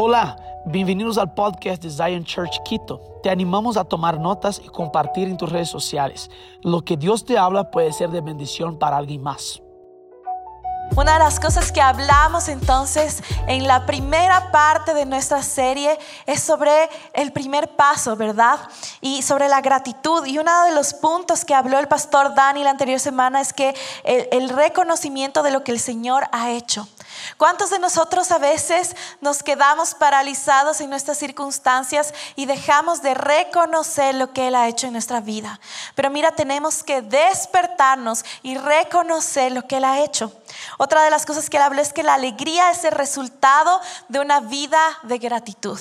Hola, bienvenidos al podcast de Zion Church Quito. Te animamos a tomar notas y compartir en tus redes sociales. Lo que Dios te habla puede ser de bendición para alguien más. Una de las cosas que hablamos entonces en la primera parte de nuestra serie es sobre el primer paso, ¿verdad? Y sobre la gratitud. Y uno de los puntos que habló el pastor Dani la anterior semana es que el, el reconocimiento de lo que el Señor ha hecho. ¿Cuántos de nosotros a veces nos quedamos paralizados en nuestras circunstancias y dejamos de reconocer lo que Él ha hecho en nuestra vida? Pero mira, tenemos que despertarnos y reconocer lo que Él ha hecho. Otra de las cosas que Él habló es que la alegría es el resultado de una vida de gratitud.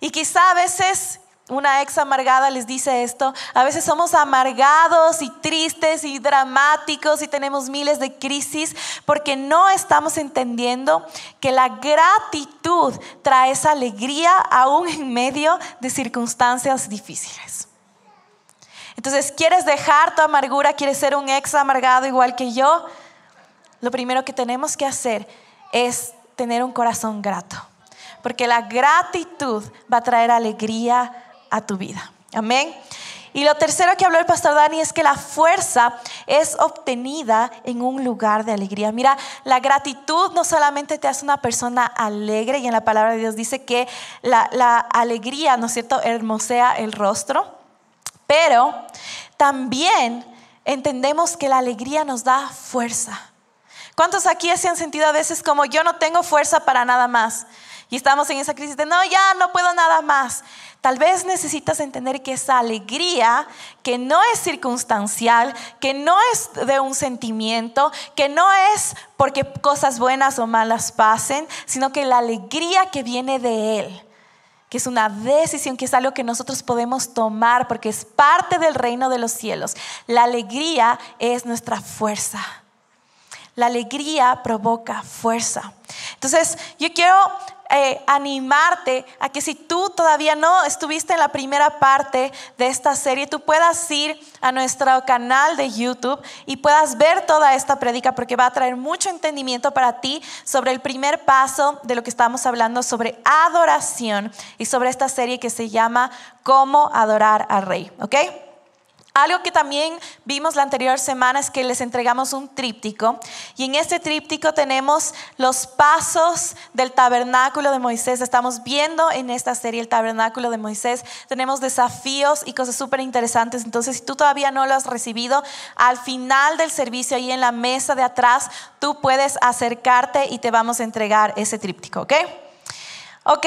Y quizá a veces una ex amargada les dice esto. A veces somos amargados y tristes y dramáticos y tenemos miles de crisis porque no estamos entendiendo que la gratitud trae esa alegría aún en medio de circunstancias difíciles. Entonces, ¿quieres dejar tu amargura? ¿Quieres ser un ex amargado igual que yo? Lo primero que tenemos que hacer es tener un corazón grato. Porque la gratitud va a traer alegría a tu vida. Amén. Y lo tercero que habló el pastor Dani es que la fuerza es obtenida en un lugar de alegría. Mira, la gratitud no solamente te hace una persona alegre, y en la palabra de Dios dice que la, la alegría, ¿no es cierto?, hermosea el rostro, pero también entendemos que la alegría nos da fuerza. ¿Cuántos aquí se han sentido a veces como yo no tengo fuerza para nada más? Y estamos en esa crisis de no, ya no puedo nada más. Tal vez necesitas entender que esa alegría, que no es circunstancial, que no es de un sentimiento, que no es porque cosas buenas o malas pasen, sino que la alegría que viene de Él, que es una decisión, que es algo que nosotros podemos tomar porque es parte del reino de los cielos. La alegría es nuestra fuerza. La alegría provoca fuerza. Entonces, yo quiero eh, animarte a que si tú todavía no estuviste en la primera parte de esta serie, tú puedas ir a nuestro canal de YouTube y puedas ver toda esta prédica porque va a traer mucho entendimiento para ti sobre el primer paso de lo que estamos hablando sobre adoración y sobre esta serie que se llama Cómo adorar al rey, ¿ok? Algo que también vimos la anterior semana es que les entregamos un tríptico y en este tríptico tenemos los pasos del tabernáculo de Moisés. Estamos viendo en esta serie el tabernáculo de Moisés. Tenemos desafíos y cosas súper interesantes. Entonces, si tú todavía no lo has recibido, al final del servicio, ahí en la mesa de atrás, tú puedes acercarte y te vamos a entregar ese tríptico, ¿ok? Ok.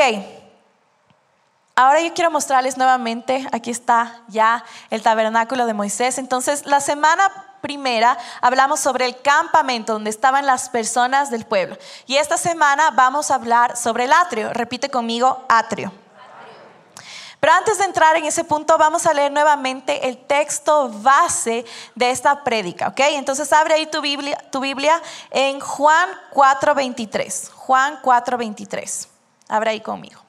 Ahora yo quiero mostrarles nuevamente, aquí está ya el tabernáculo de Moisés. Entonces, la semana primera hablamos sobre el campamento donde estaban las personas del pueblo. Y esta semana vamos a hablar sobre el atrio. Repite conmigo, atrio. Pero antes de entrar en ese punto, vamos a leer nuevamente el texto base de esta prédica, ¿ok? Entonces abre ahí tu Biblia, tu Biblia en Juan 4:23. Juan 4:23. Abre ahí conmigo.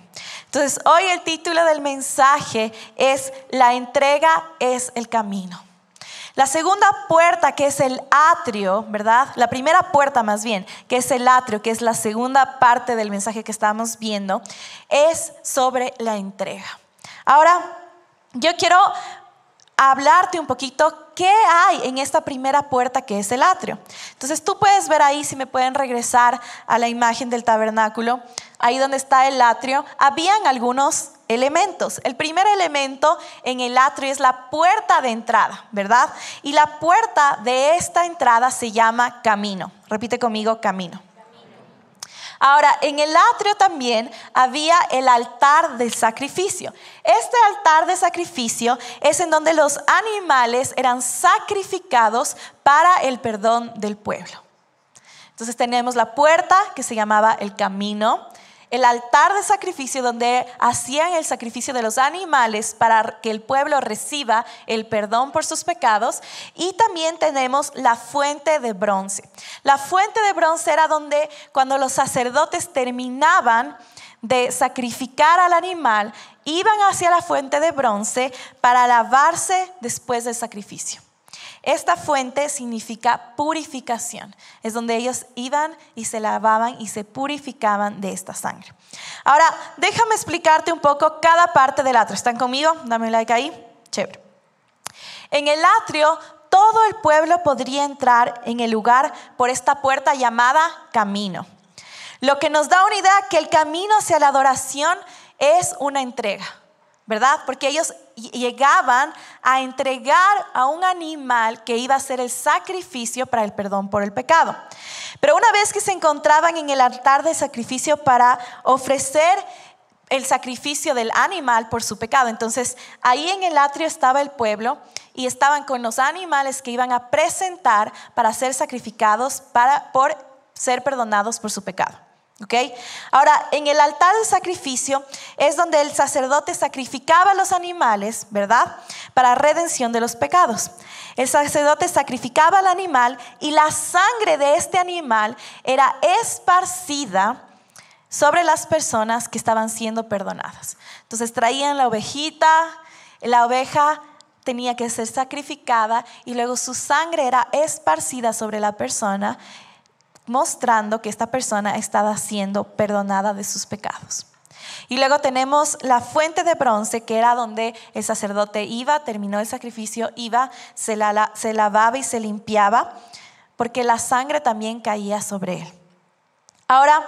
Entonces, hoy el título del mensaje es La entrega es el camino. La segunda puerta, que es el atrio, ¿verdad? La primera puerta más bien, que es el atrio, que es la segunda parte del mensaje que estamos viendo, es sobre la entrega. Ahora, yo quiero hablarte un poquito qué hay en esta primera puerta que es el atrio. Entonces tú puedes ver ahí, si me pueden regresar a la imagen del tabernáculo, ahí donde está el atrio, habían algunos elementos. El primer elemento en el atrio es la puerta de entrada, ¿verdad? Y la puerta de esta entrada se llama camino. Repite conmigo, camino. Ahora, en el atrio también había el altar del sacrificio. Este altar de sacrificio es en donde los animales eran sacrificados para el perdón del pueblo. Entonces tenemos la puerta que se llamaba el camino el altar de sacrificio donde hacían el sacrificio de los animales para que el pueblo reciba el perdón por sus pecados. Y también tenemos la fuente de bronce. La fuente de bronce era donde cuando los sacerdotes terminaban de sacrificar al animal, iban hacia la fuente de bronce para lavarse después del sacrificio. Esta fuente significa purificación. Es donde ellos iban y se lavaban y se purificaban de esta sangre. Ahora, déjame explicarte un poco cada parte del atrio. ¿Están conmigo? Dame un like ahí. Chévere. En el atrio, todo el pueblo podría entrar en el lugar por esta puerta llamada camino. Lo que nos da una idea que el camino hacia la adoración es una entrega. ¿verdad? Porque ellos llegaban a entregar a un animal que iba a ser el sacrificio para el perdón por el pecado. Pero una vez que se encontraban en el altar de sacrificio para ofrecer el sacrificio del animal por su pecado, entonces ahí en el atrio estaba el pueblo y estaban con los animales que iban a presentar para ser sacrificados para, por ser perdonados por su pecado. Ahora, en el altar del sacrificio es donde el sacerdote sacrificaba los animales, ¿verdad? Para redención de los pecados. El sacerdote sacrificaba al animal y la sangre de este animal era esparcida sobre las personas que estaban siendo perdonadas. Entonces traían la ovejita, la oveja tenía que ser sacrificada y luego su sangre era esparcida sobre la persona mostrando que esta persona estaba siendo perdonada de sus pecados. Y luego tenemos la fuente de bronce, que era donde el sacerdote iba, terminó el sacrificio, iba, se, se lavaba y se limpiaba, porque la sangre también caía sobre él. Ahora,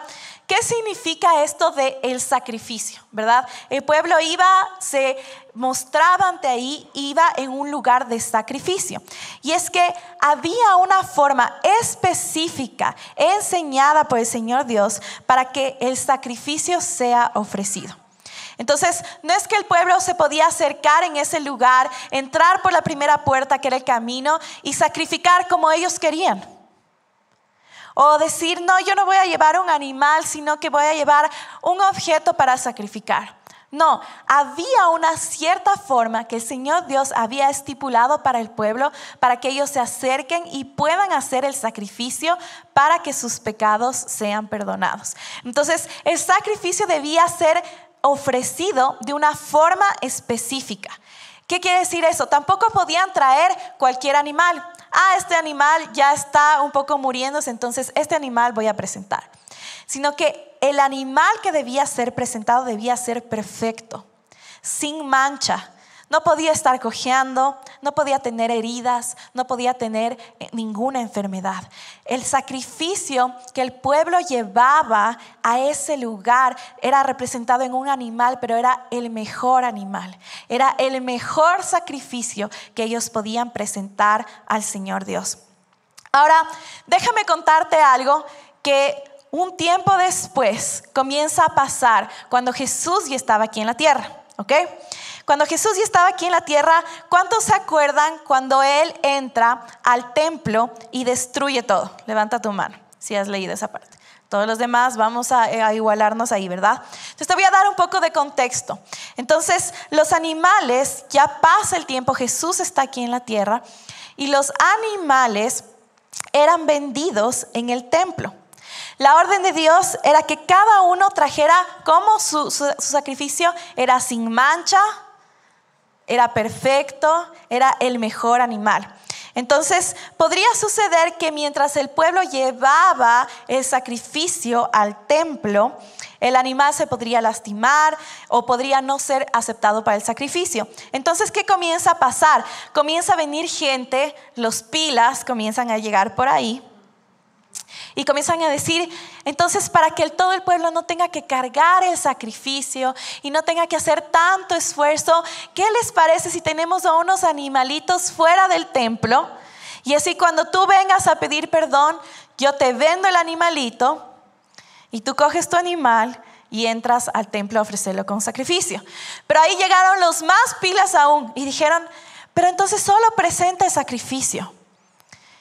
¿Qué significa esto de el sacrificio? ¿Verdad? El pueblo iba, se mostraba ante ahí, iba en un lugar de sacrificio. Y es que había una forma específica enseñada por el Señor Dios para que el sacrificio sea ofrecido. Entonces, no es que el pueblo se podía acercar en ese lugar, entrar por la primera puerta que era el camino y sacrificar como ellos querían. O decir, no, yo no voy a llevar un animal, sino que voy a llevar un objeto para sacrificar. No, había una cierta forma que el Señor Dios había estipulado para el pueblo, para que ellos se acerquen y puedan hacer el sacrificio para que sus pecados sean perdonados. Entonces, el sacrificio debía ser ofrecido de una forma específica. ¿Qué quiere decir eso? Tampoco podían traer cualquier animal ah, este animal ya está un poco muriéndose, entonces este animal voy a presentar. Sino que el animal que debía ser presentado debía ser perfecto, sin mancha, no podía estar cojeando, no podía tener heridas, no podía tener eh, ninguna enfermedad. El sacrificio que el pueblo llevaba a ese lugar era representado en un animal, pero era el mejor animal. Era el mejor sacrificio que ellos podían presentar al Señor Dios. Ahora, déjame contarte algo que un tiempo después comienza a pasar cuando Jesús ya estaba aquí en la tierra, ¿ok? Cuando Jesús ya estaba aquí en la tierra, ¿cuántos se acuerdan cuando Él entra al templo y destruye todo? Levanta tu mano si has leído esa parte. Todos los demás vamos a, a, igualarnos ahí, ¿verdad? Entonces te voy a dar un poco de contexto. Entonces, los animales, ya pasa el tiempo, Jesús está aquí en la tierra, y los animales eran vendidos en el templo. La orden de Dios era que cada uno trajera como su, su sacrificio era sin mancha, era perfecto, era el mejor animal. Entonces, podría suceder que mientras el pueblo llevaba el sacrificio al templo, el animal se podría lastimar o podría no ser aceptado para el sacrificio. Entonces, ¿qué comienza a pasar? Comienza a venir gente, los pilas comienzan a llegar por ahí y comienzan a decir, entonces para que todo el pueblo no tenga que cargar el sacrificio y no tenga que hacer tanto esfuerzo, ¿qué les parece si tenemos a unos animalitos fuera del templo? Y así cuando tú vengas a pedir perdón, yo te vendo el animalito y tú coges tu animal y entras al templo a ofrecerlo con sacrificio. Pero ahí llegaron los más pilas aún y dijeron, pero entonces solo presenta el sacrificio.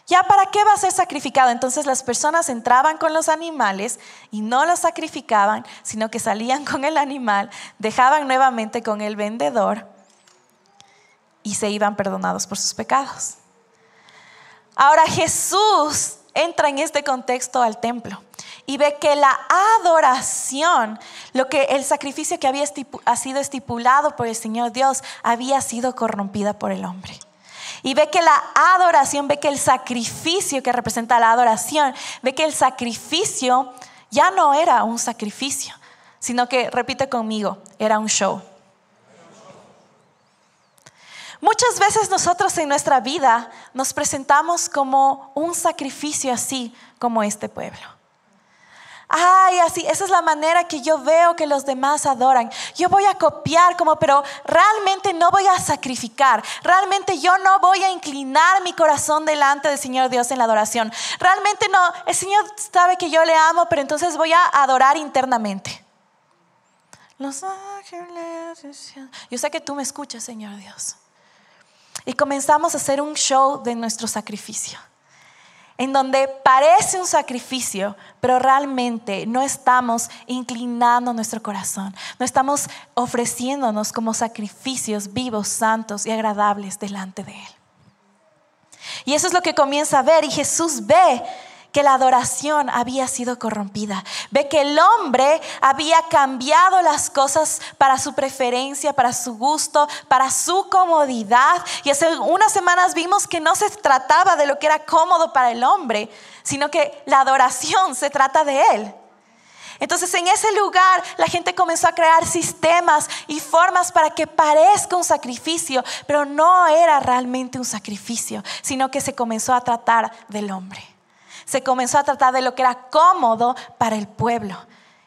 ¿Ya para qué va a ser sacrificado? Entonces las personas entraban con los animales y no los sacrificaban, sino que salían con el animal, dejaban nuevamente con el vendedor y se iban perdonados por sus pecados. Ahora Jesús entra en este contexto al templo y ve que la adoración, lo que el sacrificio que había ha sido estipulado por el Señor Dios, había sido corrompida por el hombre. Y ve que la adoración, ve que el sacrificio que representa la adoración, ve que el sacrificio ya no era un sacrificio, sino que, repite conmigo, era un show. Muchas veces nosotros en nuestra vida nos presentamos como un sacrificio así como este pueblo. Ay, así, esa es la manera que yo veo que los demás adoran. Yo voy a copiar como, pero realmente no voy a sacrificar. Realmente yo no voy a inclinar mi corazón delante del Señor Dios en la adoración. Realmente no, el Señor sabe que yo le amo, pero entonces voy a adorar internamente. Los ángeles. Yo sé que tú me escuchas, Señor Dios. Y comenzamos a hacer un show de nuestro sacrificio en donde parece un sacrificio, pero realmente no estamos inclinando nuestro corazón, no estamos ofreciéndonos como sacrificios vivos, santos y agradables delante de Él. Y eso es lo que comienza a ver y Jesús ve que la adoración había sido corrompida. Ve que el hombre había cambiado las cosas para su preferencia, para su gusto, para su comodidad. Y hace unas semanas vimos que no se trataba de lo que era cómodo para el hombre, sino que la adoración se trata de él. Entonces en ese lugar la gente comenzó a crear sistemas y formas para que parezca un sacrificio, pero no era realmente un sacrificio, sino que se comenzó a tratar del hombre se comenzó a tratar de lo que era cómodo para el pueblo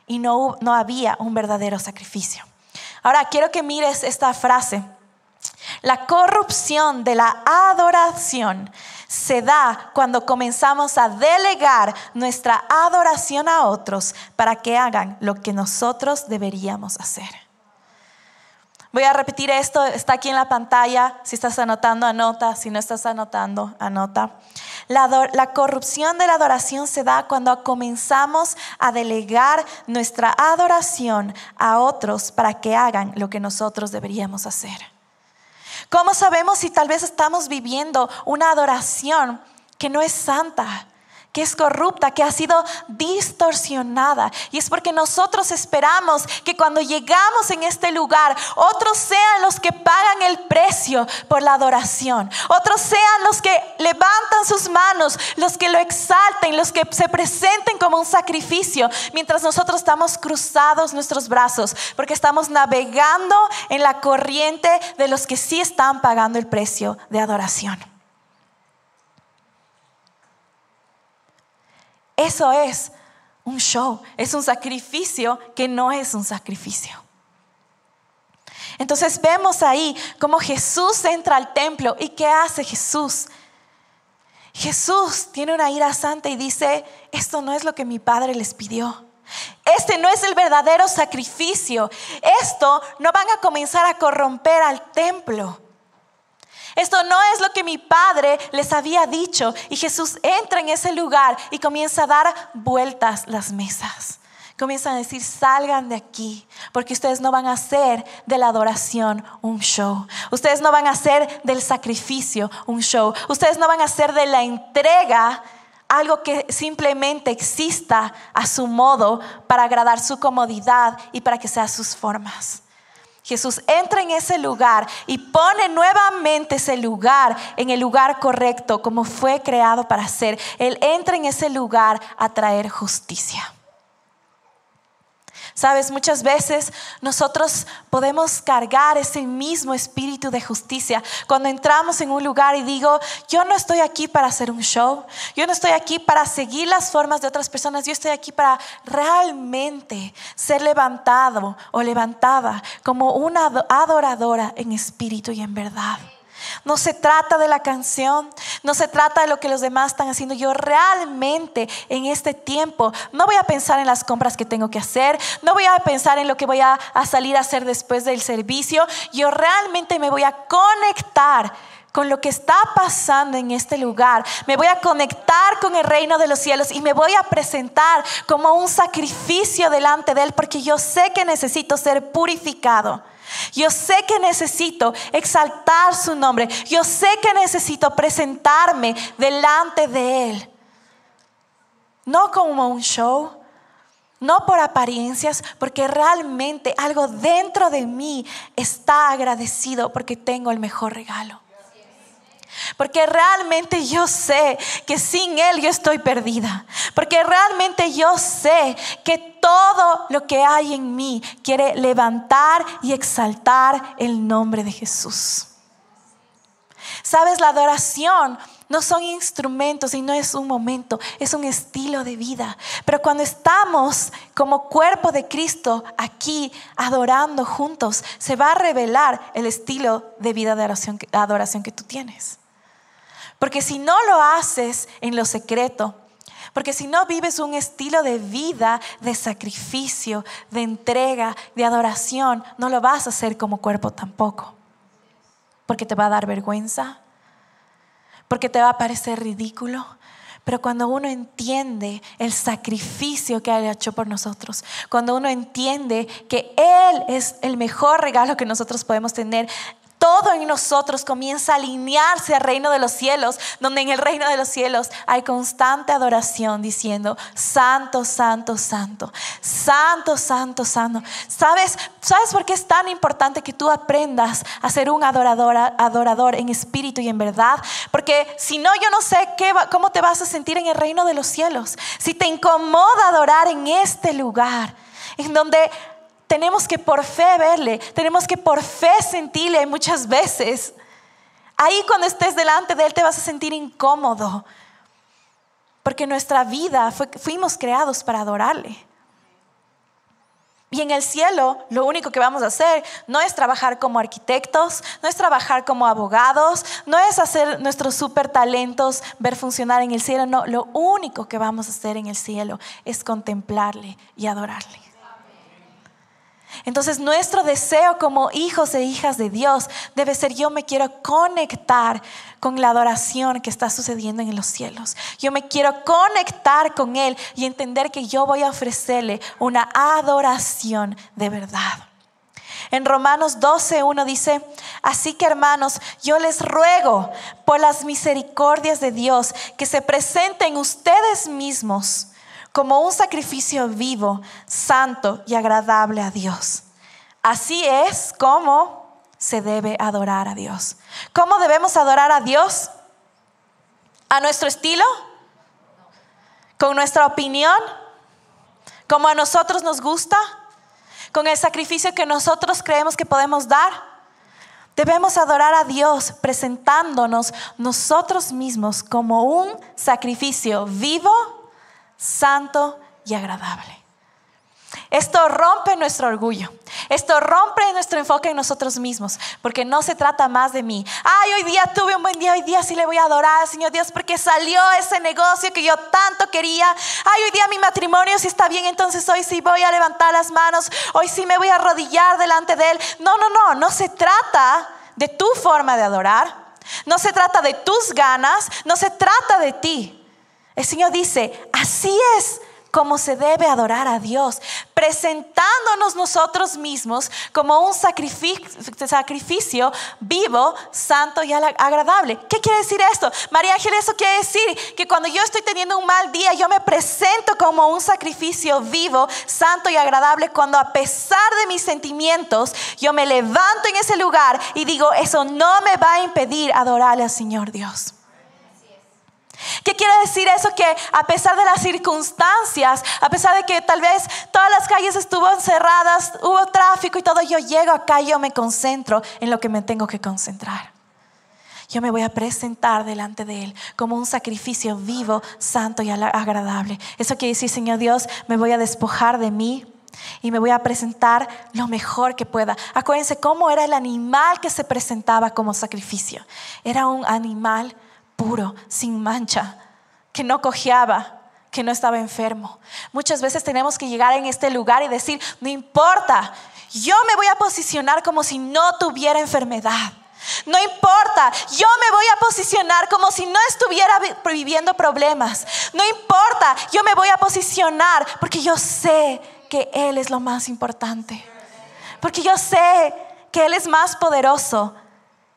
y no, no había un verdadero sacrificio. Ahora quiero que mires esta frase. La corrupción de la adoración se da cuando comenzamos a delegar nuestra adoración a otros para que hagan lo que nosotros deberíamos hacer. Voy a repetir esto, está aquí en la pantalla. Si estás anotando, anota. Si no estás anotando, anota. La, corrupción de la adoración se da cuando comenzamos a delegar nuestra adoración a otros para que hagan lo que nosotros deberíamos hacer. ¿Cómo sabemos si tal vez estamos viviendo una adoración que no es santa? Que es corrupta, que ha sido distorsionada. Y es porque nosotros esperamos que cuando llegamos en este lugar, otros sean los que pagan el precio por la adoración. Otros sean los que levantan sus manos, los que lo exalten, los que se presenten como un sacrificio, mientras nosotros estamos cruzados nuestros brazos, porque estamos navegando en la corriente de los que sí están pagando el precio de adoración. Eso es un show, es un sacrificio que no es un sacrificio. Entonces vemos ahí cómo Jesús entra al templo y ¿qué hace Jesús? Jesús tiene una ira santa y dice, esto no es lo que mi Padre les pidió. Este no es el verdadero sacrificio. Esto no van a comenzar a corromper al templo. Esto no es lo que mi padre les había dicho. Y Jesús entra en ese lugar y comienza a dar vueltas las mesas. Comienza a decir, salgan de aquí, porque ustedes no van a hacer de la adoración un show. Ustedes no van a hacer del sacrificio un show. Ustedes no van a hacer de la entrega algo que simplemente exista a su modo para agradar su comodidad y para que sea sus formas. Jesús entra en ese lugar y pone nuevamente ese lugar en el lugar correcto como fue creado para ser. Él entra en ese lugar a traer justicia. Sabes, muchas veces nosotros podemos cargar ese mismo espíritu de justicia. Cuando entramos en un lugar y digo, yo no estoy aquí para hacer un show, yo no estoy aquí para seguir las formas de otras personas, yo estoy aquí para realmente ser levantado o levantada como una adoradora en espíritu y en verdad. No se trata de la canción, no se trata de lo que los demás están haciendo. Yo realmente en este tiempo no voy a pensar en las compras que tengo que hacer, no voy a pensar en lo que voy a, salir a hacer después del servicio. Yo realmente me voy a conectar con lo que está pasando en este lugar. Me voy a conectar con el reino de los cielos y me voy a presentar como un sacrificio delante de Él porque yo sé que necesito ser purificado. Yo sé que necesito exaltar su nombre. Yo sé que necesito presentarme delante de Él. No como un show, no por apariencias, porque realmente algo dentro de mí está agradecido porque tengo el mejor regalo. Porque realmente yo sé que sin Él yo estoy perdida. Porque realmente yo sé que todo lo que hay en mí quiere levantar y exaltar el nombre de Jesús. Sabes, la adoración no son instrumentos y no es un momento, es un estilo de vida. Pero cuando estamos como cuerpo de Cristo aquí adorando juntos, se va a revelar el estilo de vida de adoración, adoración que tú tienes. Porque si no lo haces en lo secreto, porque si no vives un estilo de vida, de sacrificio, de entrega, de adoración, no lo vas a hacer como cuerpo tampoco. Porque te va a dar vergüenza, porque te va a parecer ridículo. Pero cuando uno entiende el sacrificio que ha hecho por nosotros, cuando uno entiende que Él es el mejor regalo que nosotros podemos tener, todo en nosotros comienza a alinearse al reino de los cielos, donde en el reino de los cielos hay constante adoración diciendo, santo, santo, santo, santo, santo, santo. ¿Sabes, ¿Sabes por qué es tan importante que tú aprendas a ser un adorador, adorador en espíritu y en verdad? Porque si no, yo no sé qué, cómo te vas a sentir en el reino de los cielos. Si te incomoda adorar en este lugar, en donde tenemos que por fe verle, tenemos que por fe sentirle muchas veces. Ahí cuando estés delante de Él te vas a sentir incómodo, porque nuestra vida fuimos creados para adorarle. Y en el cielo lo único que vamos a hacer no es trabajar como arquitectos, no es trabajar como abogados, no es hacer nuestros super talentos ver funcionar en el cielo, no, lo único que vamos a hacer en el cielo es contemplarle y adorarle. Entonces nuestro deseo como hijos e hijas de Dios debe ser yo me quiero conectar con la adoración que está sucediendo en los cielos. Yo me quiero conectar con Él y entender que yo voy a ofrecerle una adoración de verdad. En Romanos 12.1 dice, así que hermanos, yo les ruego por las misericordias de Dios que se presenten ustedes mismos como un sacrificio vivo, santo y agradable a Dios. Así es como se debe adorar a Dios. ¿Cómo debemos adorar a Dios? ¿A nuestro estilo? ¿Con nuestra opinión? ¿Como a nosotros nos gusta? ¿Con el sacrificio que nosotros creemos que podemos dar? Debemos adorar a Dios presentándonos nosotros mismos como un sacrificio vivo, santo y agradable. Esto rompe nuestro orgullo. Esto rompe nuestro enfoque en nosotros mismos, porque no se trata más de mí. Ay, hoy día tuve un buen día, hoy día sí le voy a adorar al Señor Dios porque salió ese negocio que yo tanto quería. Ay, hoy día mi matrimonio sí está bien, entonces hoy sí voy a levantar las manos, hoy sí me voy a arrodillar delante de Él. No, no, no, no se trata de tu forma de adorar. No se trata de tus ganas, no se trata de ti. El Señor dice, así es como se debe adorar a Dios, presentándonos nosotros mismos como un sacrificio, vivo, santo y agradable. ¿Qué quiere decir esto? María Ángel, eso quiere decir que cuando yo estoy teniendo un mal día, yo me presento como un sacrificio vivo, santo y agradable, cuando a pesar de mis sentimientos, yo me levanto en ese lugar y digo, eso no me va a impedir adorarle al Señor Dios. ¿Qué quiere decir eso? Que a pesar de las circunstancias, a pesar de que tal vez todas las calles estuvieron cerradas, hubo tráfico y todo, yo llego acá y yo me concentro en lo que me tengo que concentrar. Yo me voy a presentar delante de Él como un sacrificio vivo, santo y agradable. Eso quiere decir, Señor Dios, me voy a despojar de mí, y me voy a presentar lo mejor que pueda. Acuérdense cómo era el animal que se presentaba como sacrificio. Era un animal puro, sin mancha, que no cojeaba, que no estaba enfermo. Muchas veces tenemos que llegar en este lugar y decir, no importa, yo me voy a posicionar como si no tuviera enfermedad. No importa, yo me voy a posicionar como si no estuviera viviendo problemas. No importa, yo me voy a posicionar porque yo sé que Él es lo más importante. Porque yo sé que Él es más poderoso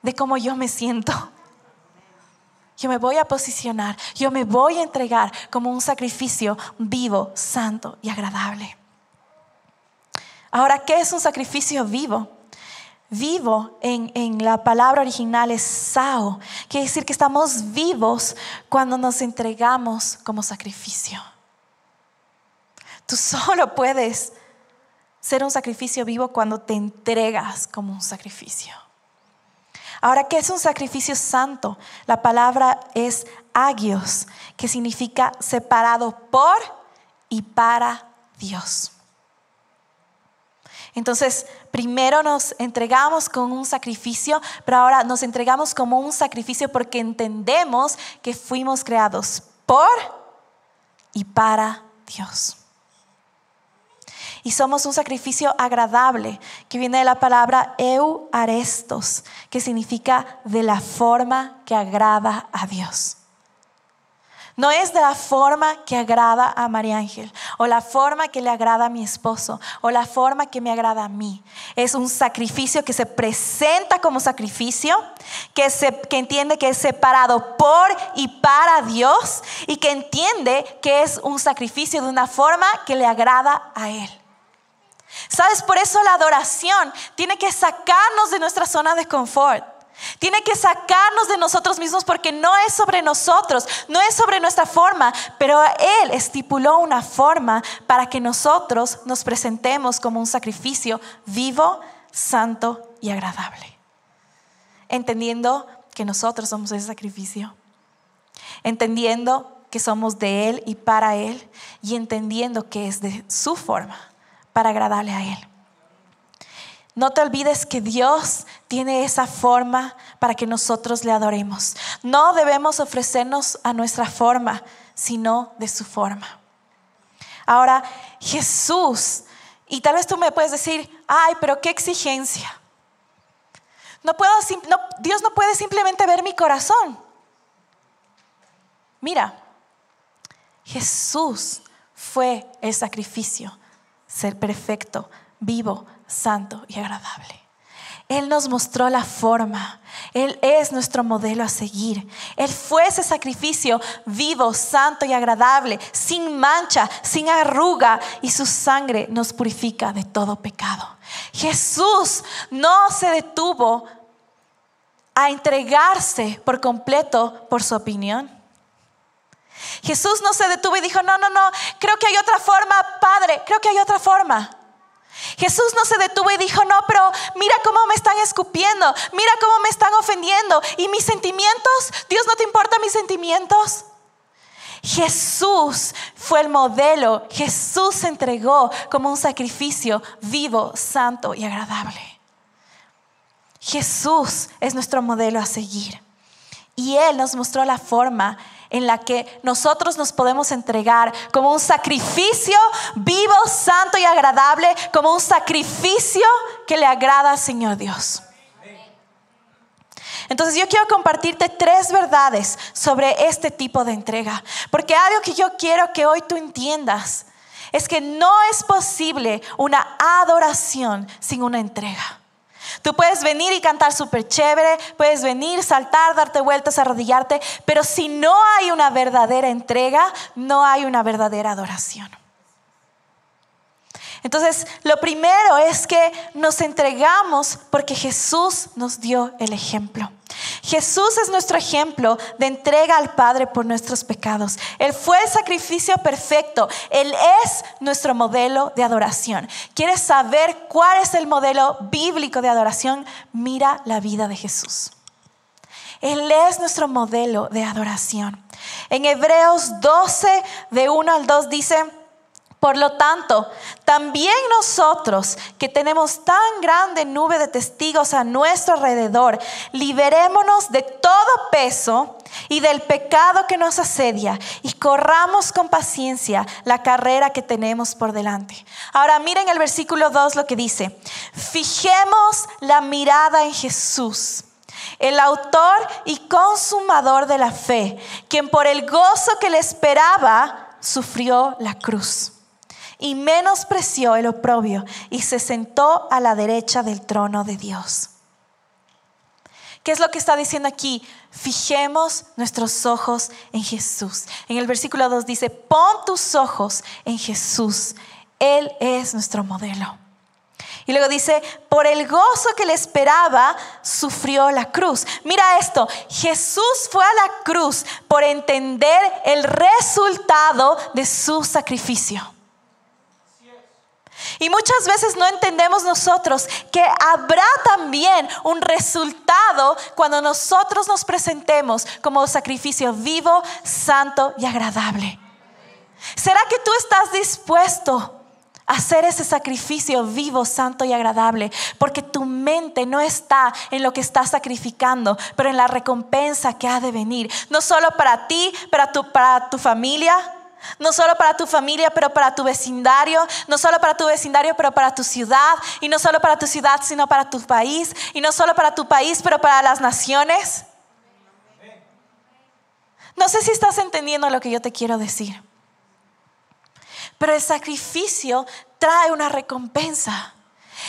de cómo yo me siento. Yo me voy a posicionar, yo me voy a entregar como un sacrificio vivo, santo y agradable. Ahora, ¿qué es un sacrificio vivo? Vivo en, la palabra original es sao. Quiere decir que estamos vivos cuando nos entregamos como sacrificio. Tú solo puedes ser un sacrificio vivo cuando te entregas como un sacrificio. Ahora, ¿qué es un sacrificio santo? La palabra es agios, que significa separado por y para Dios. Entonces, primero nos entregamos con un sacrificio, pero ahora nos entregamos como un sacrificio porque entendemos que fuimos creados por y para Dios. Y somos un sacrificio agradable, que viene de la palabra eu arestos, que significa de la forma que agrada a Dios. No es de la forma que agrada a María Ángel, o la forma que le agrada a mi esposo, o la forma que me agrada a mí. Es un sacrificio que se presenta como sacrificio, que, se, que entiende que es separado por y para Dios, y que entiende que es un sacrificio de una forma que le agrada a Él. ¿Sabes? Por eso la adoración tiene que sacarnos de nuestra zona de confort. Tiene que sacarnos de nosotros mismos porque no es sobre nosotros, no es sobre nuestra forma, pero Él estipuló una forma para que nosotros nos presentemos como un sacrificio vivo, santo y agradable. Entendiendo que nosotros somos ese sacrificio. Entendiendo que somos de Él y para Él y entendiendo que es de su forma para agradarle a Él. No te olvides que Dios tiene esa forma para que nosotros le adoremos. No debemos ofrecernos a nuestra forma, sino de su forma. Ahora, Jesús, y tal vez tú me puedes decir, ay, pero qué exigencia. No puedo, Dios no puede simplemente ver mi corazón. Mira, Jesús fue el sacrificio ser perfecto, vivo, santo y agradable. Él nos mostró la forma. Él es nuestro modelo a seguir. Él fue ese sacrificio vivo, santo y agradable, sin mancha, sin arruga, y su sangre nos purifica de todo pecado. Jesús no se detuvo a entregarse por completo por su opinión. Jesús no se detuvo y dijo, no, no, no, creo que hay otra forma, Padre, creo que hay otra forma. Jesús no se detuvo y dijo, no, pero mira cómo me están escupiendo, mira cómo me están ofendiendo. ¿Y mis sentimientos? ¿Dios no te importa mis sentimientos? Jesús fue el modelo, Jesús se entregó como un sacrificio vivo, santo y agradable. Jesús es nuestro modelo a seguir. Y Él nos mostró la forma en la que nosotros nos podemos entregar como un sacrificio vivo, santo y agradable, como un sacrificio que le agrada al Señor Dios. Entonces yo quiero compartirte tres verdades sobre este tipo de entrega, porque algo que yo quiero que hoy tú entiendas es que no es posible una adoración sin una entrega. Tú puedes venir y cantar súper chévere, puedes venir, saltar, darte vueltas, arrodillarte, pero si no hay una verdadera entrega, no hay una verdadera adoración. Entonces, lo primero es que nos entregamos porque Jesús nos dio el ejemplo. Jesús es nuestro ejemplo de entrega al Padre por nuestros pecados. Él fue el sacrificio perfecto. Él es nuestro modelo de adoración. ¿Quieres saber cuál es el modelo bíblico de adoración? Mira la vida de Jesús. Él es nuestro modelo de adoración. En Hebreos 12, de 1 al 2 dice, por lo tanto, también nosotros que tenemos tan grande nube de testigos a nuestro alrededor, liberémonos de todo peso y del pecado que nos asedia y corramos con paciencia la carrera que tenemos por delante. Ahora miren el versículo 2 lo que dice, fijemos la mirada en Jesús el autor y consumador de la fe, quien por el gozo que le esperaba sufrió la cruz y menospreció el oprobio y se sentó a la derecha del trono de Dios. ¿Qué es lo que está diciendo aquí? Fijemos nuestros ojos en Jesús. En el versículo 2 dice, pon tus ojos en Jesús. Él es nuestro modelo. Y luego dice, por el gozo que le esperaba, sufrió la cruz. Mira esto, Jesús fue a la cruz por entender el resultado de su sacrificio. Y muchas veces no entendemos nosotros que habrá también un resultado cuando nosotros nos presentemos como sacrificio vivo, santo y agradable. ¿Será que tú estás dispuesto a hacer ese sacrificio vivo, santo y agradable? Porque tu mente no está en lo que estás sacrificando, pero en la recompensa que ha de venir. No solo para ti, para tu, para tu familia, no solo para tu familia, pero para tu vecindario. No solo para tu vecindario, pero para tu ciudad. Y no solo para tu ciudad, sino para tu país. Y no solo para tu país, pero para las naciones. No sé si estás entendiendo lo que yo te quiero decir. Pero el sacrificio trae una recompensa.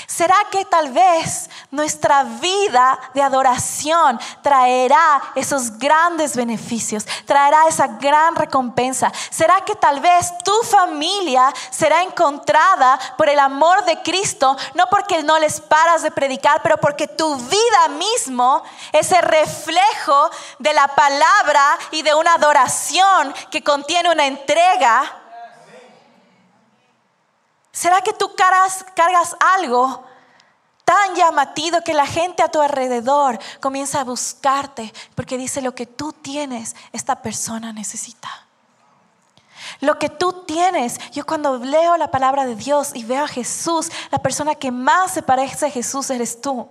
¿Será que tal vez nuestra vida de adoración traerá esos grandes beneficios, traerá esa gran recompensa? ¿Será que tal vez tu familia será encontrada por el amor de Cristo, no porque no les paras de predicar, pero porque tu vida mismo es el reflejo de la palabra y de una adoración que contiene una entrega? ¿Será que tú cargas, algo tan llamativo que la gente a tu alrededor comienza a buscarte porque dice lo que tú tienes, esta persona necesita? Lo que tú tienes, yo cuando leo la palabra de Dios y veo a Jesús, la persona que más se parece a Jesús eres tú.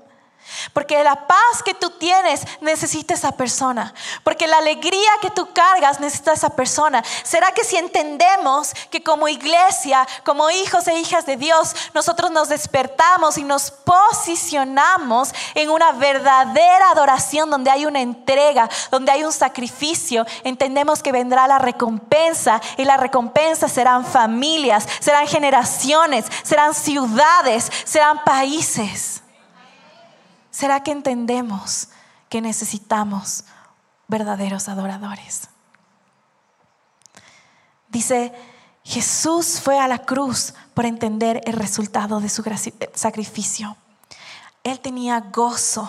Porque la paz que tú tienes necesita esa persona. Porque la alegría que tú cargas necesita esa persona. ¿Será que si entendemos que como iglesia, como hijos e hijas de Dios, nosotros nos despertamos y nos posicionamos en una verdadera adoración donde hay una entrega, donde hay un sacrificio, entendemos que vendrá la recompensa y la recompensa serán familias, serán generaciones, serán ciudades, serán países? ¿Será que entendemos que necesitamos verdaderos adoradores? Dice, Jesús fue a la cruz por entender el resultado de su sacrificio. Él tenía gozo.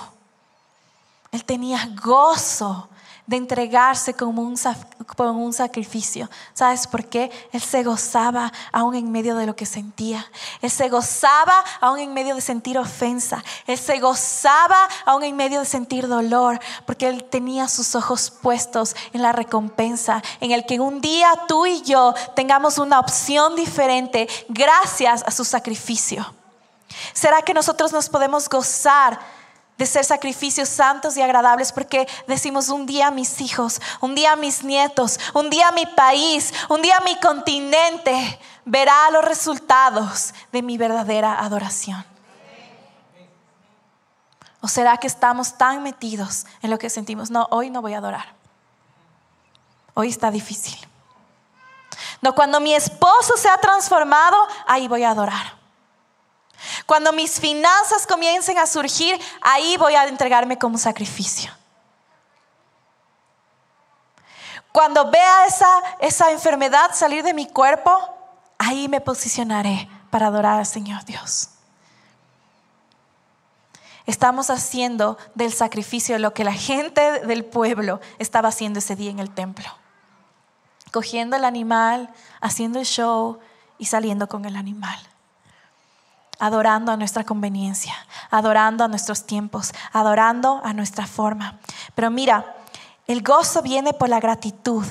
Él tenía gozo de entregarse como un, como un sacrificio. ¿Sabes por qué? Él se gozaba aún en medio de lo que sentía. Él se gozaba aún en medio de sentir ofensa. Él se gozaba aún en medio de sentir dolor, porque él tenía sus ojos puestos en la recompensa, en el que un día tú y yo tengamos una opción diferente gracias a su sacrificio. ¿Será que nosotros nos podemos gozar? De ser sacrificios santos y agradables porque decimos un día mis hijos, un día mis nietos, un día mi país, un día mi continente verá los resultados de mi verdadera adoración. ¿O será que estamos tan metidos en lo que sentimos? No, hoy no voy a adorar. Hoy está difícil. No, cuando mi esposo se ha transformado, ahí voy a adorar. Cuando mis finanzas comiencen a surgir, ahí voy a entregarme como sacrificio. Cuando vea esa, esa enfermedad salir de mi cuerpo, ahí me posicionaré para adorar al Señor Dios. Estamos haciendo del sacrificio lo que la gente del pueblo estaba haciendo ese día en el templo. Cogiendo el animal, haciendo el show y saliendo con el animal adorando a nuestra conveniencia, adorando a nuestros tiempos, adorando a nuestra forma. Pero mira, el gozo viene por la gratitud,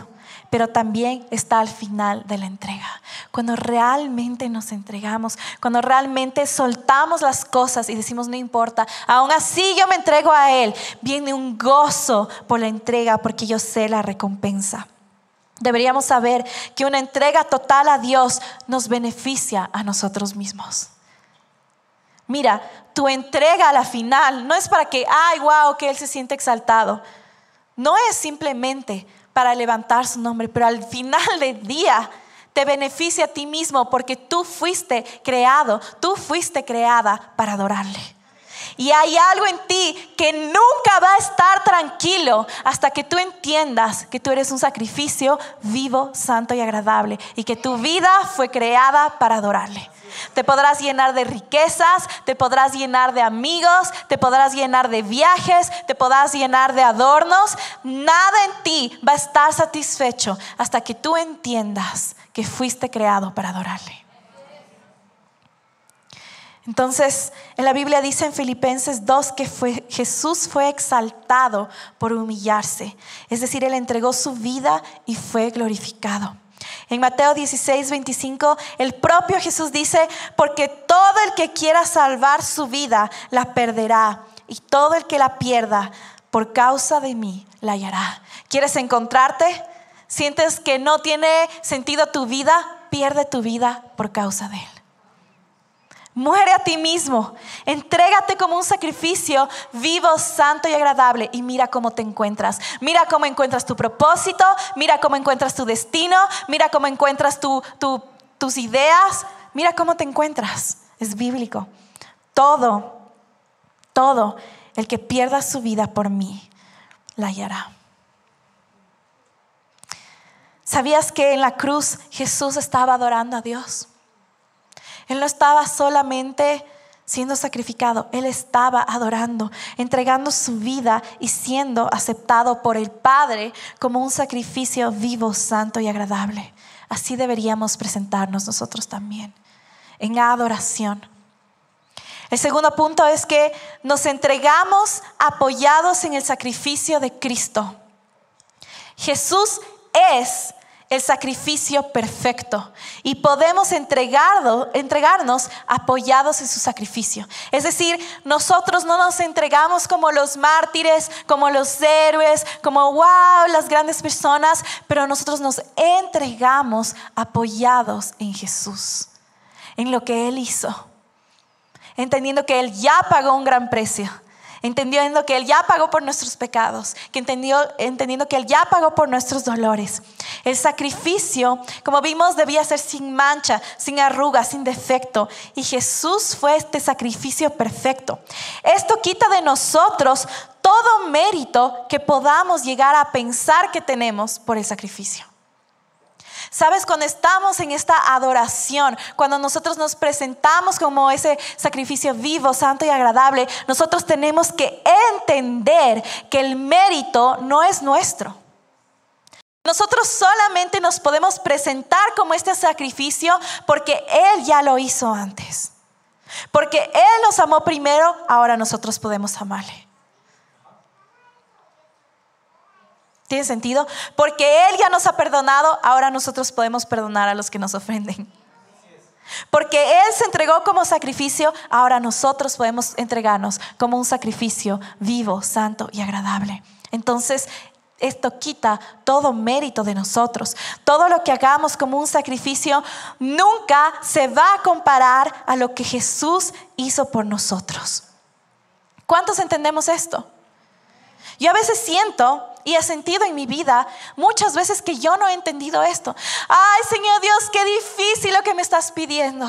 pero también está al final de la entrega. Cuando realmente nos entregamos, cuando realmente soltamos las cosas y decimos, no importa, aún así yo me entrego a Él, viene un gozo por la entrega porque yo sé la recompensa. Deberíamos saber que una entrega total a Dios nos beneficia a nosotros mismos. Mira, tu entrega a la final no es para que, ay, wow, que Él se siente exaltado. No es simplemente para levantar su nombre, pero al final del día te beneficia a ti mismo porque tú fuiste creado, tú fuiste creada para adorarle. Y hay algo en ti que nunca va a estar tranquilo hasta que tú entiendas que tú eres un sacrificio vivo, santo y agradable y que tu vida fue creada para adorarle. Te podrás llenar de riquezas, te podrás llenar de amigos, te podrás llenar de viajes, te podrás llenar de adornos. Nada en ti va a estar satisfecho hasta que tú entiendas que fuiste creado para adorarle. Entonces, en la Biblia dice en Filipenses 2 que Jesús fue exaltado por humillarse. Es decir, Él entregó su vida y fue glorificado. En Mateo 16, 25, el propio Jesús dice, porque todo el que quiera salvar su vida la perderá, y todo el que la pierda por causa de mí la hallará. ¿Quieres encontrarte? ¿Sientes que no tiene sentido tu vida? Pierde tu vida por causa de Él. Muere a ti mismo. Entrégate como un sacrificio vivo, santo y agradable. Y mira cómo te encuentras. Mira cómo encuentras tu propósito. Mira cómo encuentras tu destino. Mira cómo encuentras tus ideas. Mira cómo te encuentras. Es bíblico. Todo, todo el que pierda su vida por mí, la hallará. ¿Sabías que en la cruz Jesús estaba adorando a Dios? Él no estaba solamente siendo sacrificado, Él estaba adorando, entregando su vida y siendo aceptado por el Padre como un sacrificio vivo, santo y agradable. Así deberíamos presentarnos nosotros también, en adoración. El segundo punto es que nos entregamos apoyados en el sacrificio de Cristo. Jesús es el sacrificio perfecto y podemos entregarnos apoyados en su sacrificio. Es decir, nosotros no nos entregamos como los mártires, como los héroes, como wow, las grandes personas, pero nosotros nos entregamos apoyados en Jesús, en lo que Él hizo, entendiendo que Él ya pagó un gran precio entendiendo que Él ya pagó por nuestros pecados, que entendió, entendiendo que Él ya pagó por nuestros dolores. El sacrificio, como vimos, debía ser sin mancha, sin arruga, sin defecto. Y Jesús fue este sacrificio perfecto. Esto quita de nosotros todo mérito que podamos llegar a pensar que tenemos por el sacrificio. Sabes, cuando estamos en esta adoración, cuando nosotros nos presentamos como ese sacrificio vivo, santo y agradable, nosotros tenemos que entender que el mérito no es nuestro. Nosotros solamente nos podemos presentar como este sacrificio porque Él ya lo hizo antes. Porque Él nos amó primero, ahora nosotros podemos amarle. ¿Tiene sentido? Porque Él ya nos ha perdonado, ahora nosotros podemos perdonar a los que nos ofenden. Porque Él se entregó como sacrificio, ahora nosotros podemos entregarnos como un sacrificio vivo, santo y agradable. Entonces, esto quita todo mérito de nosotros. Todo lo que hagamos como un sacrificio nunca se va a comparar a lo que Jesús hizo por nosotros. ¿Cuántos entendemos esto? Yo a veces siento y he sentido en mi vida muchas veces que yo no he entendido esto. Ay, Señor Dios, qué difícil lo que me estás pidiendo.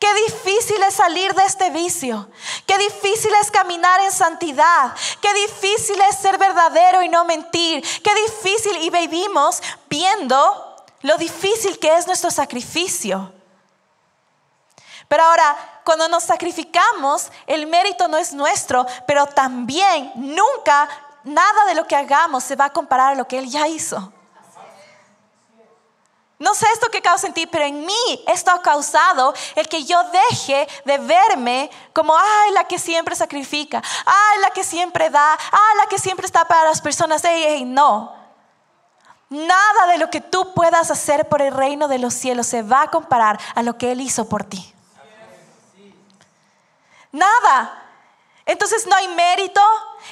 Qué difícil es salir de este vicio. Qué difícil es caminar en santidad. Qué difícil es ser verdadero y no mentir. Qué difícil y vivimos viendo lo difícil que es nuestro sacrificio. Pero ahora, cuando nos sacrificamos, el mérito no es nuestro, pero también nunca nada de lo que hagamos se va a comparar a lo que Él ya hizo. No sé esto que causa en ti, pero en mí esto ha causado el que yo deje de verme como, ay, la que siempre sacrifica, ay, la que siempre da, ay, la que siempre está para las personas. Hey, no. Nada de lo que tú puedas hacer por el reino de los cielos se va a comparar a lo que Él hizo por ti. Nada. Entonces no hay mérito,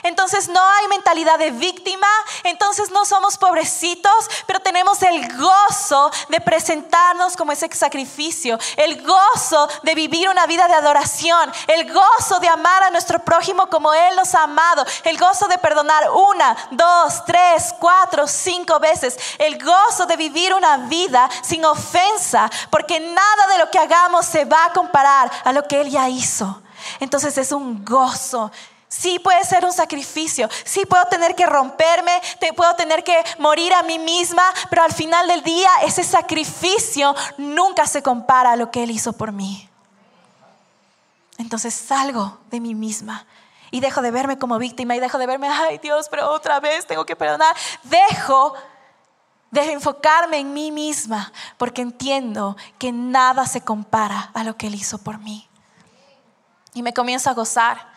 entonces no hay mentalidad de víctima, entonces no somos pobrecitos, pero tenemos el gozo de presentarnos como ese sacrificio, el gozo de vivir una vida de adoración, el gozo de amar a nuestro prójimo como Él nos ha amado, el gozo de perdonar una, dos, tres, cuatro, cinco veces, el gozo de vivir una vida sin ofensa, porque nada de lo que hagamos se va a comparar a lo que Él ya hizo. Entonces es un gozo. Sí puede ser un sacrificio, sí puedo tener que romperme, puedo tener que morir a mí misma, pero al final del día ese sacrificio nunca se compara a lo que Él hizo por mí. Entonces salgo de mí misma y dejo de verme como víctima y dejo de verme, ay Dios, pero otra vez tengo que perdonar. Dejo de enfocarme en mí misma porque entiendo que nada se compara a lo que Él hizo por mí. Y me comienzo a gozar.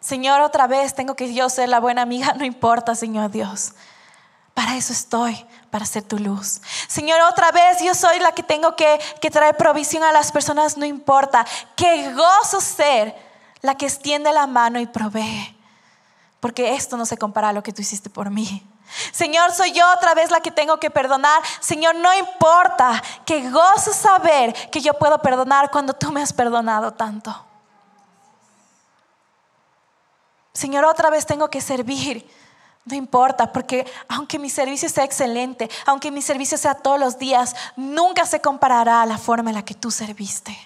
Señor, otra vez tengo que yo ser la buena amiga. No importa, Señor Dios. Para eso estoy, para ser tu luz. Señor, otra vez yo soy la que tengo que, que traer provisión a las personas. No importa. Qué gozo ser la que extiende la mano y provee. Porque esto no se compara a lo que tú hiciste por mí. Señor, soy yo otra vez la que tengo que perdonar. Señor, no importa. Qué gozo saber que yo puedo perdonar cuando tú me has perdonado tanto. Señor, otra vez tengo que servir. No importa, porque aunque mi servicio sea excelente, aunque mi servicio sea todos los días, nunca se comparará a la forma en la que tú serviste,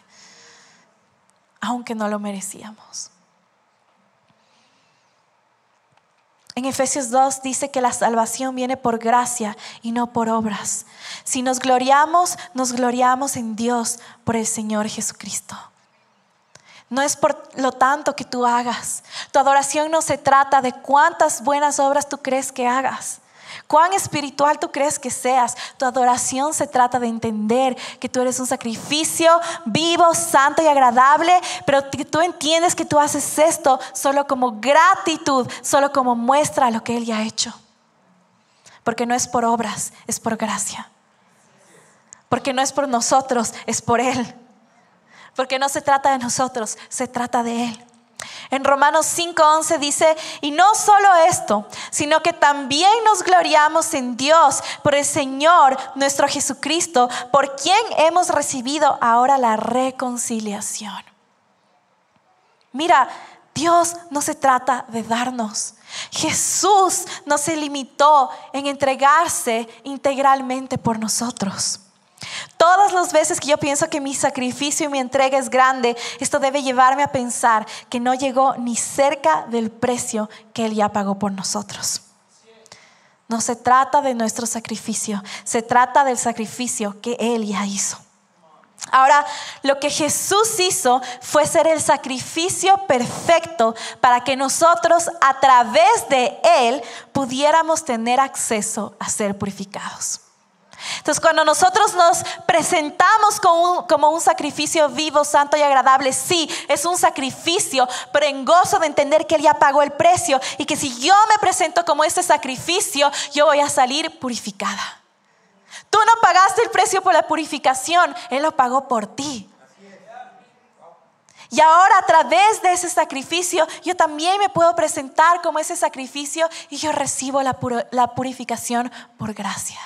aunque no lo merecíamos. En Efesios 2 dice que la salvación viene por gracia y no por obras. Si nos gloriamos, nos gloriamos en Dios por el Señor Jesucristo. No es por lo tanto que tú hagas. Tu adoración no se trata de cuántas buenas obras tú crees que hagas. Cuán espiritual tú crees que seas. Tu adoración se trata de entender que tú eres un sacrificio vivo, santo y agradable, pero que tú entiendes que tú haces esto solo como gratitud, solo como muestra a lo que Él ya ha hecho. Porque no es por obras, es por gracia. Porque no es por nosotros, es por Él. Porque no se trata de nosotros, se trata de Él. En Romanos 5:11 dice, y no solo esto, sino que también nos gloriamos en Dios por el Señor nuestro Jesucristo, por quien hemos recibido ahora la reconciliación. Mira, Dios no se trata de darnos. Jesús no se limitó en entregarse integralmente por nosotros. Todas las veces que yo pienso que mi sacrificio y mi entrega es grande, esto debe llevarme a pensar que no llegó ni cerca del precio que Él ya pagó por nosotros. No se trata de nuestro sacrificio, se trata del sacrificio que Él ya hizo. Ahora, lo que Jesús hizo fue ser el sacrificio perfecto para que nosotros a través de Él pudiéramos tener acceso a ser purificados. Entonces, cuando nosotros nos presentamos como un, sacrificio vivo, santo y agradable, sí, es un sacrificio, pero en gozo de entender que Él ya pagó el precio y que si yo me presento como ese sacrificio, yo voy a salir purificada. Tú no pagaste el precio por la purificación, Él lo pagó por ti. Y ahora a través de ese sacrificio yo también me puedo presentar como ese sacrificio y yo recibo la purificación por gracia.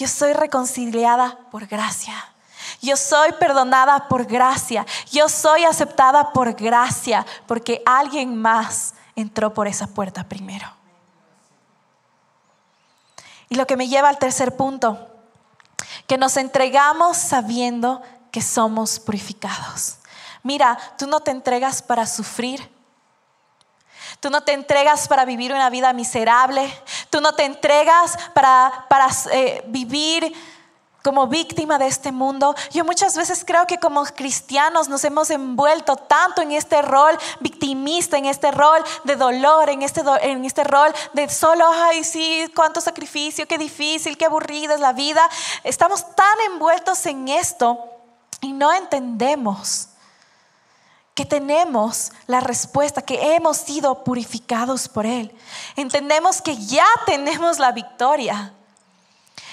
Yo soy reconciliada por gracia. Yo soy perdonada por gracia. Yo soy aceptada por gracia porque alguien más entró por esa puerta primero. Y lo que me lleva al tercer punto, que nos entregamos sabiendo que somos purificados. Mira, tú no te entregas para sufrir, Tú no te entregas para vivir una vida miserable. Tú no te entregas para, para eh, vivir como víctima de este mundo. Yo muchas veces creo que como cristianos nos hemos envuelto tanto en este rol victimista, en este rol de dolor, en este, en este rol de solo, ay, sí, cuánto sacrificio, qué difícil, qué aburrida es la vida. Estamos tan envueltos en esto y no entendemos que tenemos la respuesta, que hemos sido purificados por Él. Entendemos que ya tenemos la victoria.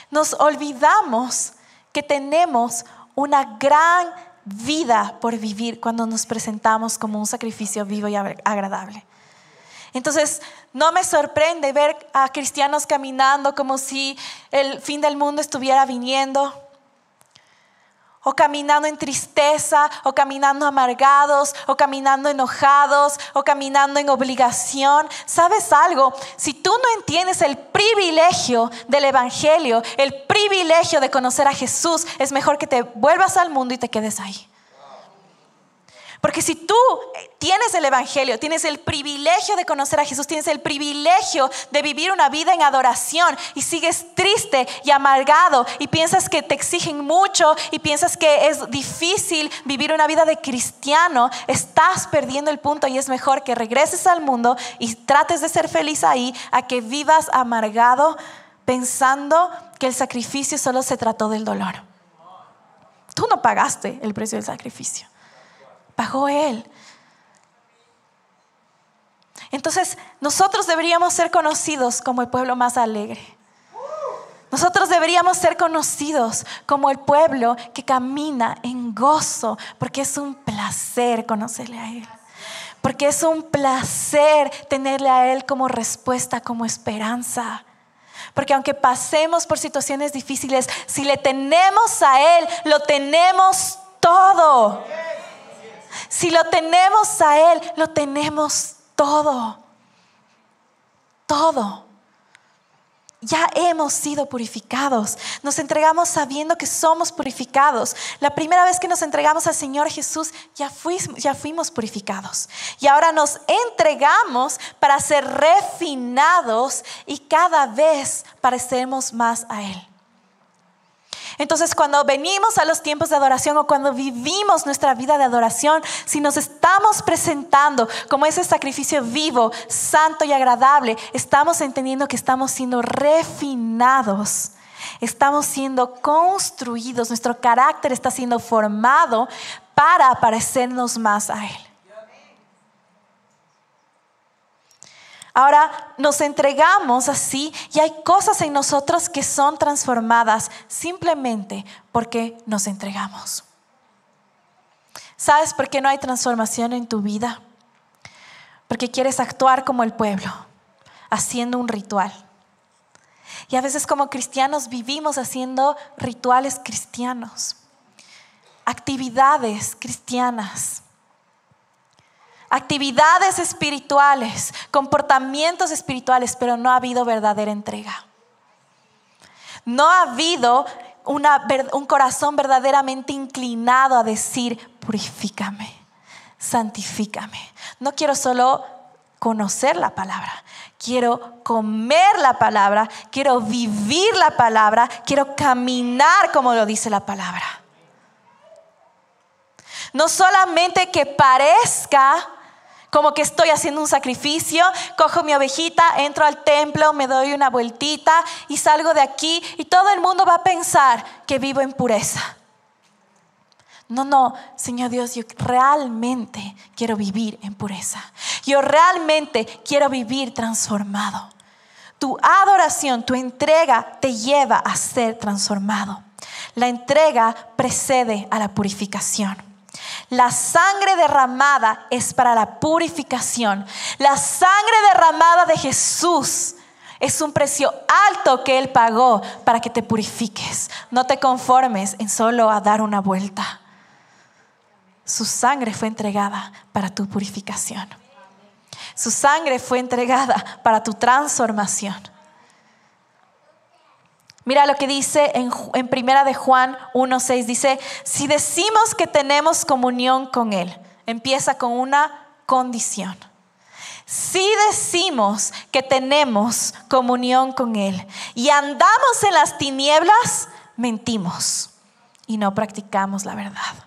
Nos olvidamos que tenemos una gran, vida por vivir cuando nos presentamos como un sacrificio vivo y agradable. Entonces, no me sorprende ver a cristianos caminando como si el fin del mundo estuviera viniendo o caminando en tristeza, o caminando amargados, o caminando enojados, o caminando en obligación. ¿Sabes algo? Si tú no entiendes el privilegio del Evangelio, el privilegio de conocer a Jesús, es mejor que te vuelvas al mundo y te quedes ahí. Porque si tú tienes el Evangelio, tienes el privilegio de conocer a Jesús, tienes el privilegio de vivir una vida en adoración y sigues triste y amargado y piensas que te exigen mucho y piensas que es difícil vivir una vida de cristiano, estás perdiendo el punto y es mejor que regreses al mundo y trates de ser feliz ahí a que vivas amargado pensando que el sacrificio solo se trató del dolor. Tú no pagaste el precio del sacrificio pagó Él. Entonces, nosotros deberíamos ser conocidos como el pueblo más alegre. Nosotros deberíamos ser conocidos como el pueblo que camina en gozo, porque es un placer conocerle a Él. Porque es un placer tenerle a Él como respuesta, como esperanza. Porque aunque pasemos por situaciones difíciles, si le tenemos a Él, lo tenemos todo. Si lo tenemos a Él, lo tenemos todo. Todo. Ya hemos sido purificados. Nos entregamos sabiendo que somos purificados. La primera vez que nos entregamos al Señor Jesús, ya fuimos, ya fuimos purificados. Y ahora nos entregamos para ser refinados y cada vez parecemos más a Él. Entonces cuando venimos a los tiempos de adoración o cuando vivimos nuestra vida de adoración, si nos estamos presentando como ese sacrificio vivo, santo y agradable, estamos entendiendo que estamos siendo refinados. Estamos siendo construidos, nuestro carácter está siendo formado para parecernos más a Él. Ahora nos entregamos así y hay cosas en nosotros que son transformadas simplemente porque nos entregamos. ¿Sabes por qué no hay transformación en tu vida? Porque quieres actuar como el pueblo, haciendo un ritual. Y a veces como cristianos vivimos haciendo rituales cristianos, actividades cristianas actividades espirituales, comportamientos espirituales, pero no ha habido verdadera entrega. No ha habido un corazón verdaderamente inclinado a decir, purifícame, santifícame. No quiero solo conocer la palabra, quiero comer la palabra, quiero vivir la palabra, quiero caminar como lo dice la palabra. No solamente que parezca como que estoy haciendo un sacrificio, cojo mi ovejita, entro al templo, me doy una vueltita y salgo de aquí y todo el mundo va a pensar que vivo en pureza. No, no, Señor Dios, yo realmente quiero vivir en pureza. Yo realmente quiero vivir transformado. Tu adoración, tu entrega te lleva a ser transformado. La entrega precede a la purificación. La sangre derramada es para la purificación. La sangre derramada de Jesús es un precio alto que Él pagó para que te purifiques. No te conformes en solo a dar una vuelta. Su sangre fue entregada para tu purificación. Su sangre fue entregada para tu transformación. Mira lo que dice en, en Primera de Juan 1.6. Dice, si decimos que tenemos comunión con Él, empieza con una condición. Si decimos que tenemos comunión con Él y andamos en las tinieblas, mentimos y no practicamos la verdad.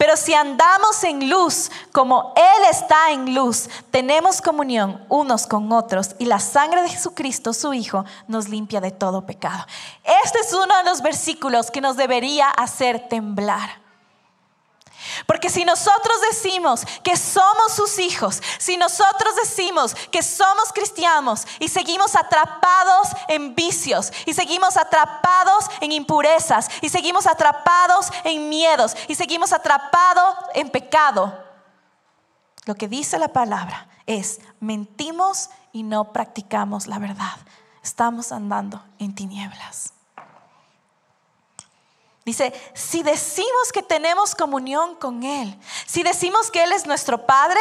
Pero si andamos en luz como Él está en luz, tenemos comunión unos con otros y la sangre de Jesucristo, su Hijo, nos limpia de todo pecado. Este es uno de los versículos que nos debería hacer temblar. Porque si nosotros decimos que somos sus hijos, si nosotros decimos que somos cristianos y seguimos atrapados en vicios, y seguimos atrapados en impurezas, y seguimos atrapados en miedos, y seguimos atrapados en pecado, lo que dice la palabra es, mentimos y no practicamos la verdad. Estamos andando en tinieblas. Dice, si decimos que tenemos comunión con Él, si decimos que Él es nuestro Padre,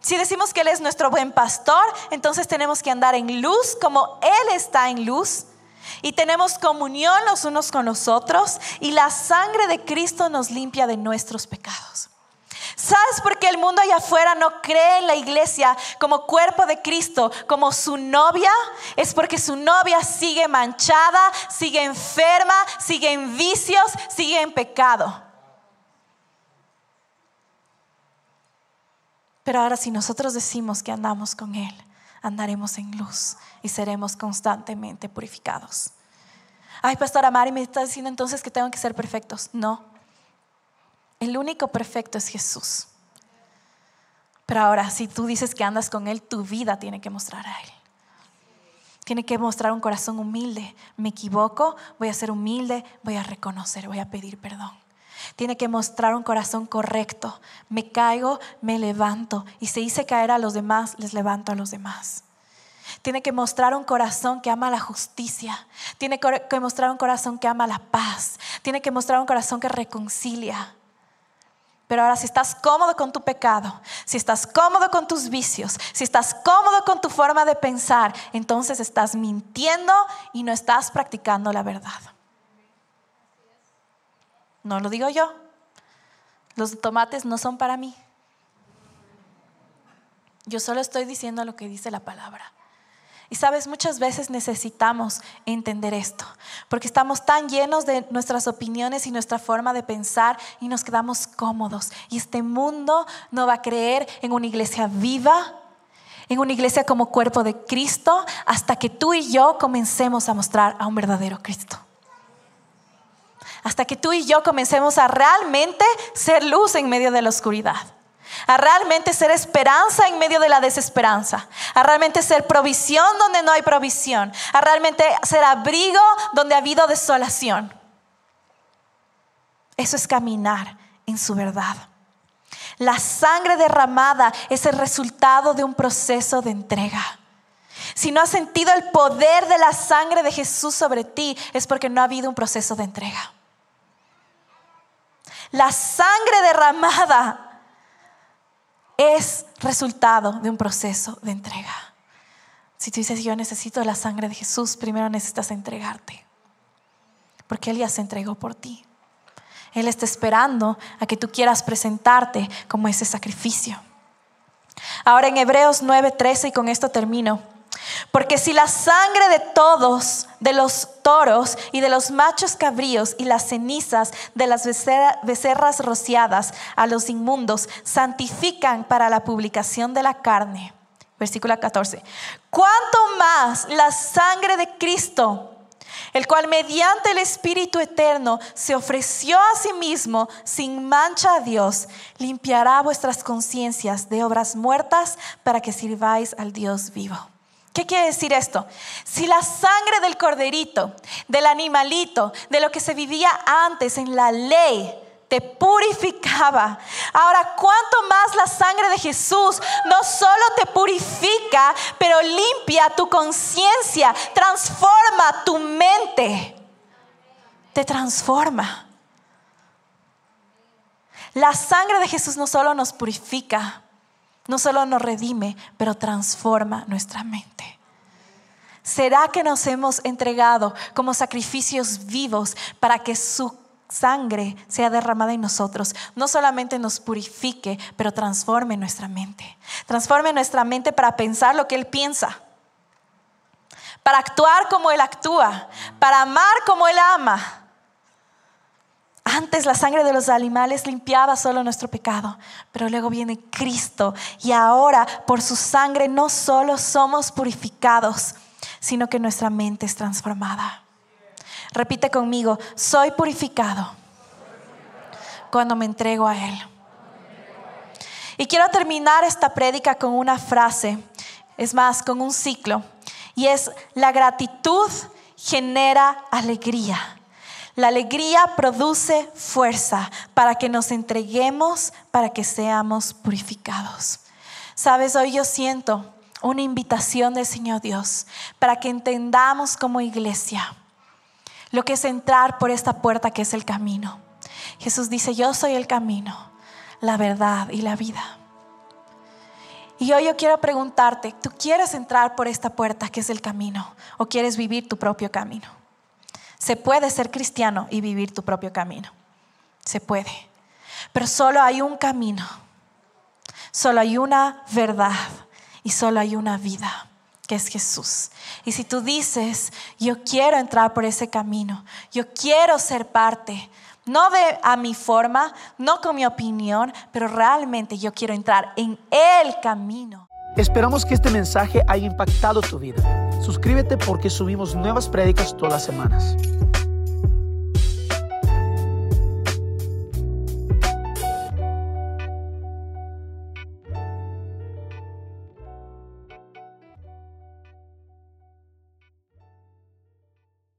si decimos que Él es nuestro buen pastor, entonces tenemos que andar en luz como Él está en luz. Y tenemos comunión los unos con los otros y la sangre de Cristo nos limpia de nuestros pecados. ¿Sabes por qué el mundo allá afuera no cree en la iglesia como cuerpo de Cristo, como su novia? Es porque su novia sigue manchada, sigue enferma, sigue en vicios, sigue en pecado. Pero ahora si nosotros decimos que andamos con Él, andaremos en luz y seremos constantemente purificados. Ay, Pastora Mari, me está diciendo entonces que tengo que ser perfectos. No. El único perfecto es Jesús. Pero ahora, si tú dices que andas con Él, tu vida tiene que mostrar a Él. Tiene que mostrar un corazón humilde. Me equivoco, voy a ser humilde, voy a reconocer, voy a pedir perdón. Tiene que mostrar un corazón correcto. Me caigo, me levanto. Y si hice caer a los demás, les levanto a los demás. Tiene que mostrar un corazón que ama la justicia. Tiene que mostrar un corazón que ama la paz. Tiene que mostrar un corazón que reconcilia. Pero ahora si estás cómodo con tu pecado, si estás cómodo con tus vicios, si estás cómodo con tu forma de pensar, entonces estás mintiendo y no estás practicando la verdad. No lo digo yo. Los tomates no son para mí. Yo solo estoy diciendo lo que dice la palabra. Y sabes, muchas veces necesitamos entender esto, porque estamos tan llenos de nuestras opiniones y nuestra forma de pensar y nos quedamos cómodos. Y este mundo no va a creer en una iglesia viva, en una iglesia como cuerpo de Cristo, hasta que tú y yo comencemos a mostrar a un verdadero Cristo. Hasta que tú y yo comencemos a realmente ser luz en medio de la oscuridad a realmente ser esperanza en medio de la desesperanza, a realmente ser provisión donde no hay provisión, a realmente ser abrigo donde ha habido desolación. Eso es caminar en su verdad. La sangre derramada es el resultado de un proceso de entrega. Si no has sentido el poder de la sangre de Jesús sobre ti, es porque no ha habido un proceso de entrega. La sangre derramada es resultado de un proceso de entrega. Si tú dices, yo necesito la sangre de Jesús, primero necesitas entregarte. Porque Él ya se entregó por ti. Él está esperando a que tú quieras presentarte como ese sacrificio. Ahora en Hebreos 9:13, y con esto termino. Porque si la sangre de todos, de los toros y de los machos cabríos y las cenizas de las becerras rociadas a los inmundos santifican para la publicación de la carne. Versículo 14. ¿Cuánto más la sangre de Cristo? el cual mediante el Espíritu Eterno se ofreció a sí mismo sin mancha a Dios, limpiará vuestras conciencias de obras muertas para que sirváis al Dios vivo. ¿Qué quiere decir esto? Si la sangre del corderito, del animalito, de lo que se vivía antes en la ley, te purificaba. Ahora, ¿cuánto más la sangre de Jesús no solo te purifica, pero limpia tu conciencia, transforma tu mente? Te transforma. La sangre de Jesús no solo nos purifica, no solo nos redime, pero transforma nuestra mente. ¿Será que nos hemos entregado como sacrificios vivos para que su sangre sea derramada en nosotros? No solamente nos purifique, pero transforme nuestra mente. Transforme nuestra mente para pensar lo que Él piensa, para actuar como Él actúa, para amar como Él ama antes la sangre de los animales limpiaba solo nuestro pecado, pero luego viene Cristo y ahora por su sangre no solo somos purificados, sino que nuestra mente es transformada. Repite conmigo, soy purificado Cuando me entrego a Él. Y quiero terminar esta prédica con una frase, es más, con un ciclo. Y es, la gratitud genera alegría. La alegría produce fuerza para que nos entreguemos, para que seamos purificados. Sabes, hoy yo siento una invitación del Señor Dios para que entendamos como iglesia lo que es entrar por esta puerta que es el camino. Jesús dice, yo soy el camino, la verdad y la vida. Y hoy yo quiero preguntarte, ¿tú quieres entrar por esta puerta que es el camino o quieres vivir tu propio camino? Se puede ser cristiano y vivir tu propio camino. Se puede. Pero solo hay un camino. Solo hay una verdad y solo hay una vida, que es Jesús. Y si tú dices, yo quiero entrar por ese camino, yo quiero ser parte, no de a mi forma, no con mi opinión, pero realmente yo quiero entrar en el camino. Esperamos que este mensaje haya impactado tu vida. Suscríbete porque subimos nuevas prédicas todas las semanas.